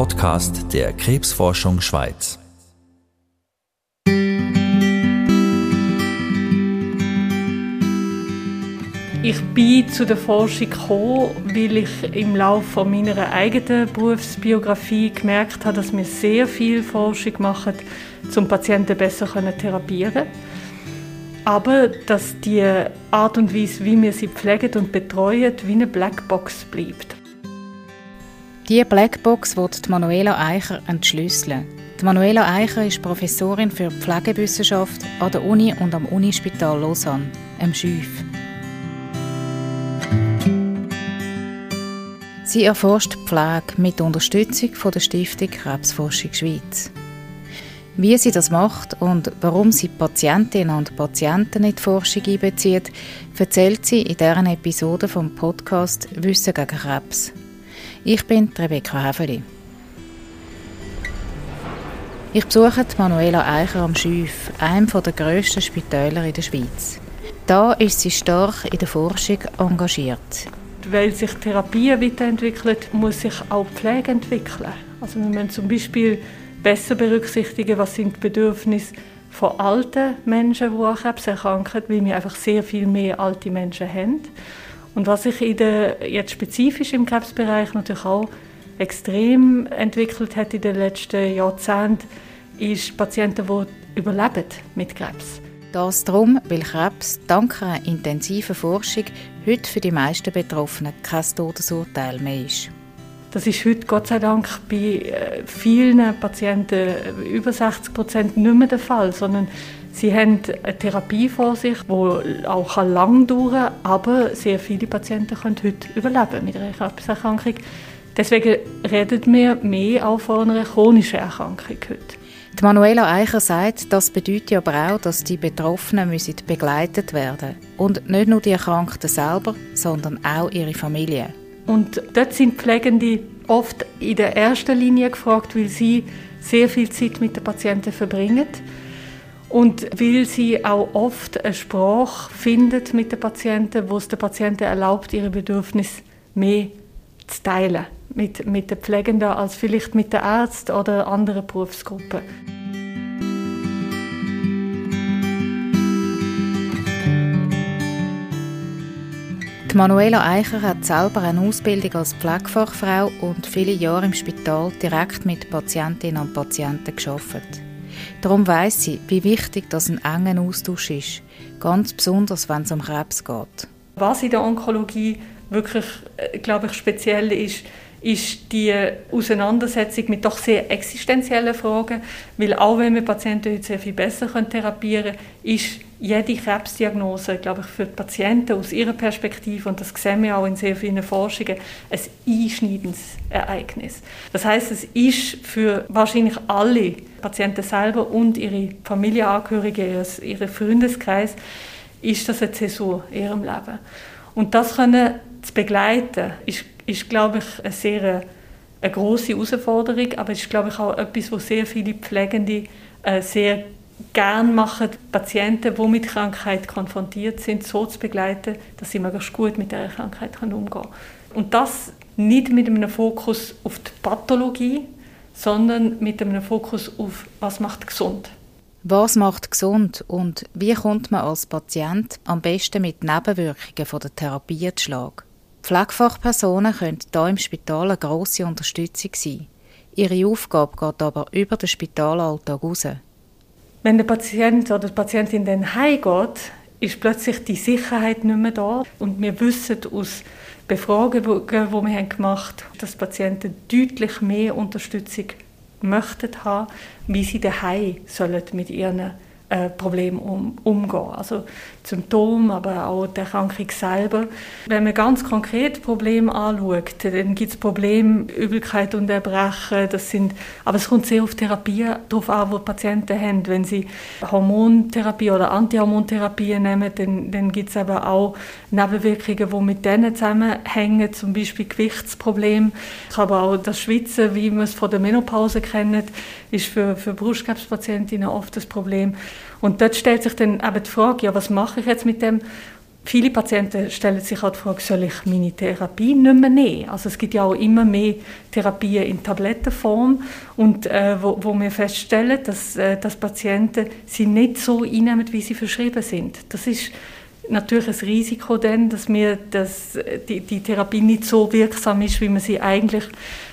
Podcast der Krebsforschung Schweiz. Ich bin zu der Forschung gekommen, weil ich im Laufe meiner eigenen Berufsbiografie gemerkt habe, dass wir sehr viel Forschung machen, um Patienten besser therapieren können. Aber dass die Art und Weise, wie wir sie pflegen und betreuen, wie eine Blackbox bleibt. Diese Blackbox wird Manuela Eicher entschlüsseln. Die Manuela Eicher ist Professorin für Pflegewissenschaft an der Uni und am Unispital Lausanne, am Schüf. Sie erforscht Pflege mit Unterstützung von der Stiftung Krebsforschung Schweiz. Wie sie das macht und warum sie Patientinnen und Patienten in die Forschung einbezieht, erzählt sie in deren Episode vom Podcast Wissen gegen Krebs. Ich bin Rebecca Häfeli. Ich besuche Manuela Eicher am Schüf, einem der grössten Spitäler in der Schweiz. Da ist sie stark in der Forschung engagiert weil sich Therapie weiterentwickelt, muss sich auch Pflege entwickeln. Also wir müssen zum Beispiel besser berücksichtigen, was sind die Bedürfnisse von alten Menschen, die an erkranken, weil wir einfach sehr viel mehr alte Menschen haben. Und was sich in der, jetzt spezifisch im Krebsbereich natürlich auch extrem entwickelt hat in den letzten Jahrzehnten, ist Patienten, die überleben mit Krebs. Das darum, weil Krebs dank einer intensiven Forschung heute für die meisten Betroffenen kein Todesurteil mehr ist. Das ist heute Gott sei Dank bei äh, vielen Patienten äh, über 60 Prozent nicht mehr der Fall, sondern sie haben eine Therapie vor sich, die auch lang dauern kann, aber sehr viele Patienten können heute überleben mit einer Krebserkrankung. Deswegen reden wir mehr auch von einer chronischen Erkrankung heute. Die Manuela Eicher sagt, das bedeutet aber auch, dass die Betroffenen müssen begleitet werden Und nicht nur die Erkrankten selber, sondern auch ihre Familie. Und dort sind Pflegende oft in der ersten Linie gefragt, weil sie sehr viel Zeit mit den Patienten verbringen und weil sie auch oft eine Sprache findet mit den Patienten, wo es den Patienten erlaubt, ihre Bedürfnisse mehr zu teilen mit, mit den Pflegenden als vielleicht mit den Ärzten oder anderen Berufsgruppen. Die Manuela Eicher hat selber eine Ausbildung als Pflegefachfrau und viele Jahre im Spital direkt mit Patientinnen und Patienten geschafft. Darum weiß sie, wie wichtig das ein enger Austausch ist, ganz besonders wenn es um Krebs geht. Was in der Onkologie wirklich, äh, glaube ich, speziell ist, ist die Auseinandersetzung mit doch sehr existenziellen Fragen, weil auch wenn wir Patienten heute sehr viel besser therapieren können, ist jede Krebsdiagnose, glaube ich, für die Patienten aus ihrer Perspektive, und das sehen wir auch in sehr vielen Forschungen, ein einschneidendes Ereignis. Das heißt, es ist für wahrscheinlich alle Patienten selber und ihre Familienangehörigen, ihren Freundeskreis, ist das eine Zäsur in ihrem Leben. Und das können zu begleiten, ist ist, glaube ich, eine sehr eine große Herausforderung, aber es ist, glaube ich, auch etwas, was sehr viele Pflegende äh, sehr gern machen, Patienten, die mit Krankheit konfrontiert sind, so zu begleiten, dass sie möglichst gut mit der Krankheit umgehen können. Und das nicht mit einem Fokus auf die Pathologie, sondern mit einem Fokus auf, was macht gesund. Was macht gesund und wie kommt man als Patient am besten mit Nebenwirkungen von der Therapie zu Schlag? Pflegefachpersonen können hier im Spital eine grosse Unterstützung sein. Ihre Aufgabe geht aber über den Spitalalltag hinaus. Wenn der Patient oder die Patientin dann heimgeht, ist plötzlich die Sicherheit nicht mehr da. Und wir wissen aus Befragungen, die wir gemacht haben, dass Patienten deutlich mehr Unterstützung möchten haben, wie sie daheim sollen mit ihren äh, Problem um, umgehen. Also Symptome, aber auch die Erkrankung selber. Wenn man ganz konkret Probleme anschaut, dann gibt es Probleme, Übelkeit und Erbrechen. Das sind, aber es kommt sehr auf Therapie darauf an, die Patienten haben. Wenn sie Hormontherapie oder Antihormontherapie nehmen, dann, dann gibt es aber auch Nebenwirkungen, die mit denen zusammenhängen, zum Beispiel Gewichtsprobleme. Aber auch das Schwitzen, wie man es von der Menopause kennt, ist für, für Brustkrebspatientinnen oft das Problem. Und dort stellt sich dann eben die Frage, ja, was mache ich jetzt mit dem? Viele Patienten stellen sich auch die Frage, soll ich meine Therapie nicht mehr nehmen? Also es gibt ja auch immer mehr Therapien in Tablettenform und äh, wo, wo wir feststellen, dass, äh, dass Patienten sie nicht so einnehmen, wie sie verschrieben sind. Das ist natürlich ein Risiko dann, dass, wir, dass die, die Therapie nicht so wirksam ist, wie wir sie eigentlich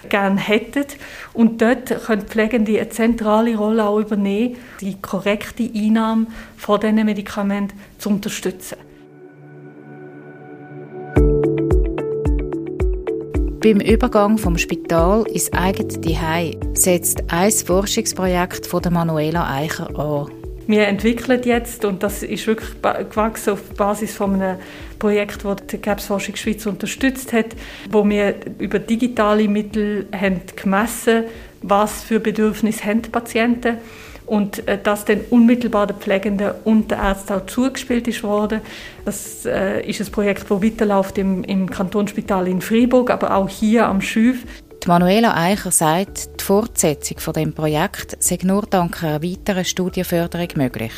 gerne hätten. Und dort können Pflegende eine zentrale Rolle auch übernehmen, die korrekte Einnahme von diesen Medikamenten zu unterstützen. Beim Übergang vom Spital ins eigene Zuhause setzt ein Forschungsprojekt von der Manuela Eicher an. Wir entwickeln jetzt, und das ist wirklich gewachsen auf Basis von einem Projekt, das die Krebsforschung Schweiz unterstützt hat, wo wir über digitale Mittel haben gemessen was für Bedürfnisse haben die Patienten und äh, das dann unmittelbar den Pflegenden und den Ärzten auch zugespielt ist worden. Das äh, ist ein Projekt, das weiterläuft im, im Kantonsspital in Freiburg, aber auch hier am Schüf. Die Manuela Eicher sagt, Fortsetzung von dem Projekt sei nur dank einer weiteren Studienförderung möglich.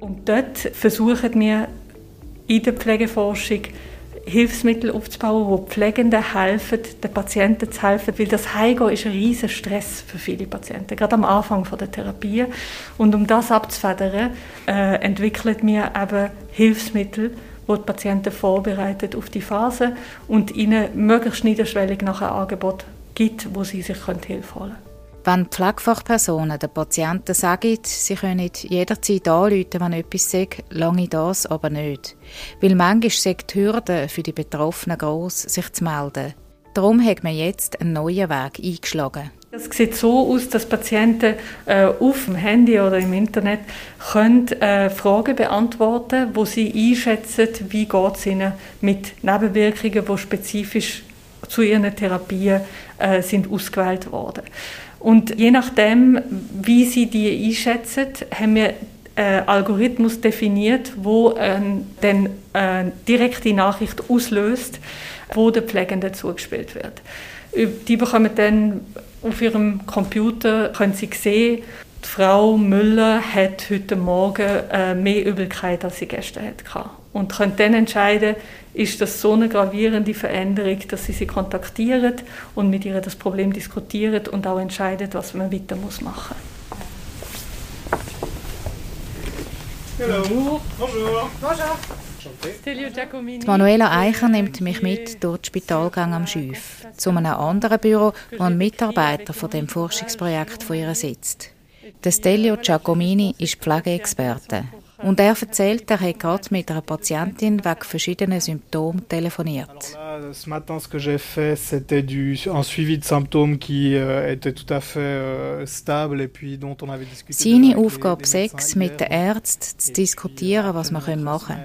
Und dort versuchen wir in der Pflegeforschung Hilfsmittel aufzubauen, wo Pflegenden helfen, den Patienten zu helfen, weil das Heimgehen ist ein riesiger Stress für viele Patienten, gerade am Anfang der Therapie. Und um das abzufedern, äh, entwickelt wir eben Hilfsmittel, wo die Patienten vorbereitet auf die Phase und ihnen möglichst niederschwellig nach einem Angebot gibt, wo sie sich Hilfe holen können. Wenn Pflegefachpersonen den Patienten sagen, sie können jederzeit anrufen, wenn etwas sagt, lange das aber nicht. Weil manchmal sind die Hürden für die Betroffenen gross, sich zu melden. Darum hat man jetzt einen neuen Weg eingeschlagen. Es sieht so aus, dass Patienten äh, auf dem Handy oder im Internet können, äh, Fragen beantworten wo sie einschätzen, wie es ihnen mit Nebenwirkungen, die spezifisch zu ihren Therapien äh, sind ausgewählt worden. Und je nachdem, wie sie die einschätzen, haben wir einen Algorithmus definiert, wo äh, dann eine direkte Nachricht auslöst, wo der Pflegende zugespielt wird. Die bekommen dann auf ihrem Computer, können sie sehen, die Frau Müller hat heute Morgen äh, mehr Übelkeit, als sie gestern hatte. Und können dann entscheiden, ist das so eine gravierende Veränderung, dass sie sie kontaktieren und mit ihr das Problem diskutieren und auch entscheiden, was man weiter muss machen Hallo. Bonjour. Bonjour. Die Manuela Eicher nimmt mich mit durch den Spitalgang am Schüf, zu einem anderen Büro, wo ein Mitarbeiter von dem Forschungsprojekt von ihr sitzt. Der Stelio Giacomini ist Pflegeexperte. Und er erzählt, er hat gerade mit einer Patientin wegen verschiedener Symptome telefoniert. Ce matin, ce que j'ai fait, c'était un suivi de symptômes qui euh, était tout à fait euh, stable et puis dont on avait discuté. Seine Aufgabe 6, mit den Ärzten zu diskutieren, was wir machen können.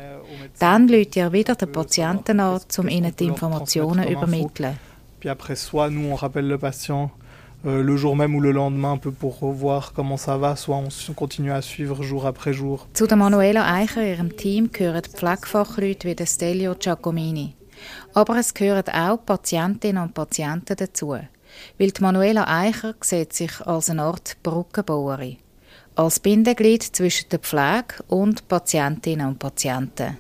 Dann lädt er wieder den Patienten an, um ihnen die Informationen zu übermitteln. Puis après, soit nous, on rappelle le patient euh, le jour même ou le lendemain, un peu pour voir comment ça va, soit on continue à suivre jour après jour. Zu der Manuela Eicher, ihrem Team, gehören Pflegefachleute wie Stelio Giacomini. Aber es gehören auch Patientinnen und Patienten dazu. Weil die Manuela Eicher sieht sich als eine Art Brückenbauerin. Als Bindeglied zwischen der Pflege und Patientinnen und Patienten.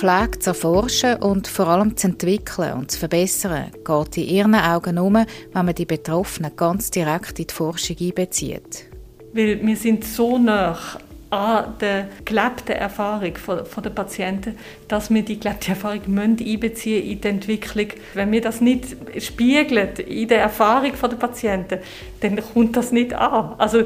Pflege zu erforschen und vor allem zu entwickeln und zu verbessern, geht in ihren Augen um, wenn man die Betroffenen ganz direkt in die Forschung einbezieht. Weil wir sind so nah an der gelebten Erfahrung der Patienten, dass wir die gelebte Erfahrung einbeziehen in die Entwicklung. Wenn wir das nicht spiegeln in der Erfahrung der Patienten, dann kommt das nicht an. Also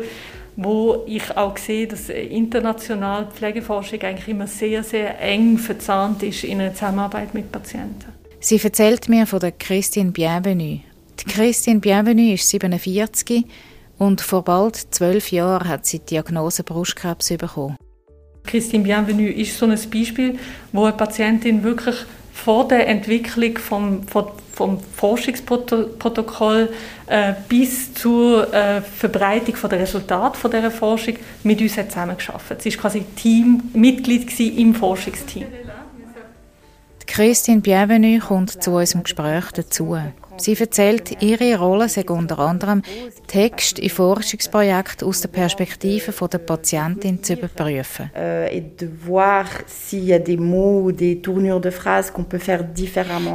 wo ich auch sehe, dass international Pflegeforschung eigentlich immer sehr, sehr eng verzahnt ist in einer Zusammenarbeit mit Patienten. Sie erzählt mir von der Christine Bienvenue. Die Christine Bienvenue ist 47 und vor bald zwölf Jahren hat sie die Diagnose Brustkrebs bekommen. Christine Bienvenue ist so ein Beispiel, wo eine Patientin wirklich vor der Entwicklung vom, vom, Forschungsprotokoll äh, bis zur äh, Verbreitung der Resultate von dieser Forschung mit uns zusammengearbeitet. Sie war quasi Teammitglied im Forschungsteam. Christine Bienvenue kommt zu unserem Gespräch dazu. Sie erzählt, ihre Rolle sei unter anderem, Text in Forschungsprojekten aus der Perspektive der Patientin zu überprüfen. Äh,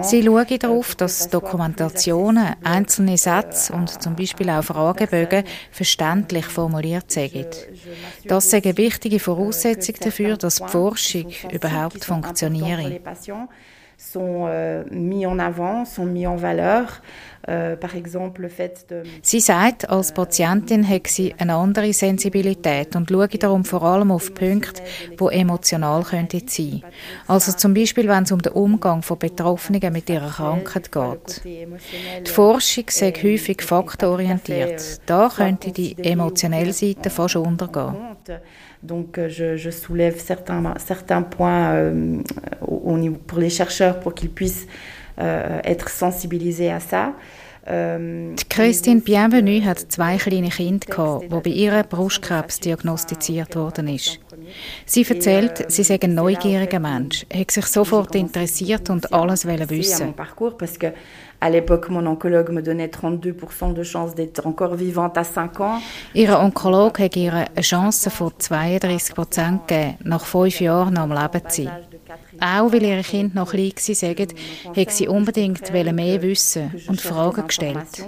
Sie schaue darauf, dass Dokumentationen, einzelne Sätze und zum Beispiel auch Fragebögen verständlich formuliert sind. Das sei eine wichtige Voraussetzung dafür, dass die Forschung überhaupt funktioniere sont euh, mis en avant, sont mis en valeur. Euh, sie sagt, als Patientin hat sie eine andere Sensibilität und schaue darum vor allem auf Punkte, die emotional könnten sein. Also zum Beispiel, wenn es um den Umgang von Betroffenen mit ihrer Krankheit geht. Die Forschung sei häufig faktenorientiert. Da könnte die emotionelle Seite fast untergehen. Donc euh, je, je soulève certains, certains points euh, au, niveau, pour les chercheurs pour qu'ils puissent euh, être sensibilisés à ça. Ähm, Christine Bienvenue hat zwei kleine Kinder gehabt, wo bei ihr Brustkrebs diagnostiziert worden ist. Sie erzählt, sie sei ein neugieriger Mensch, hat sich sofort interessiert und alles wissen. À l'époque, mon oncologue me donnait 32% de chance d'être encore vivante à 5 ans. Ihr Onkologe hat ihr eine Chance von 32% gegeben, nach fünf Jahren noch am Leben zu sein. Auch weil ihre Kinder noch klein waren, hat sie unbedingt mehr wissen und Fragen gestellt.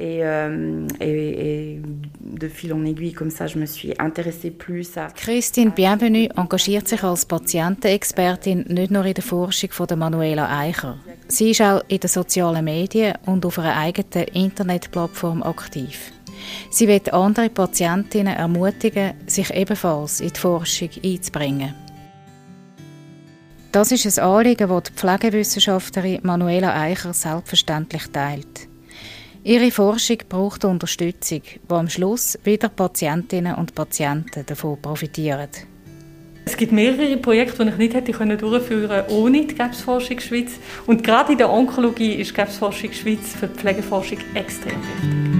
Et, euh, et, et, de fil en aiguille, comme ça, je me suis intéressée plus à... Christine Bienvenue engagiert sich als Patientenexpertin nicht nur in der Forschung von der Manuela Eicher. Sie ist auch in den sozialen Medien und auf einer eigenen Internetplattform aktiv. Sie wird andere Patientinnen ermutigen, sich ebenfalls in die Forschung einzubringen. Das ist ein Anliegen, das die Pflegewissenschaftlerin Manuela Eicher selbstverständlich teilt. Ihre Forschung braucht Unterstützung, wo am Schluss wieder Patientinnen und Patienten davon profitieren. Es gibt mehrere Projekte, die ich nicht hätte durchführen können ohne die Krebsforschung Schweiz. Und gerade in der Onkologie ist Krebsforschung Schweiz für die Pflegeforschung extrem wichtig.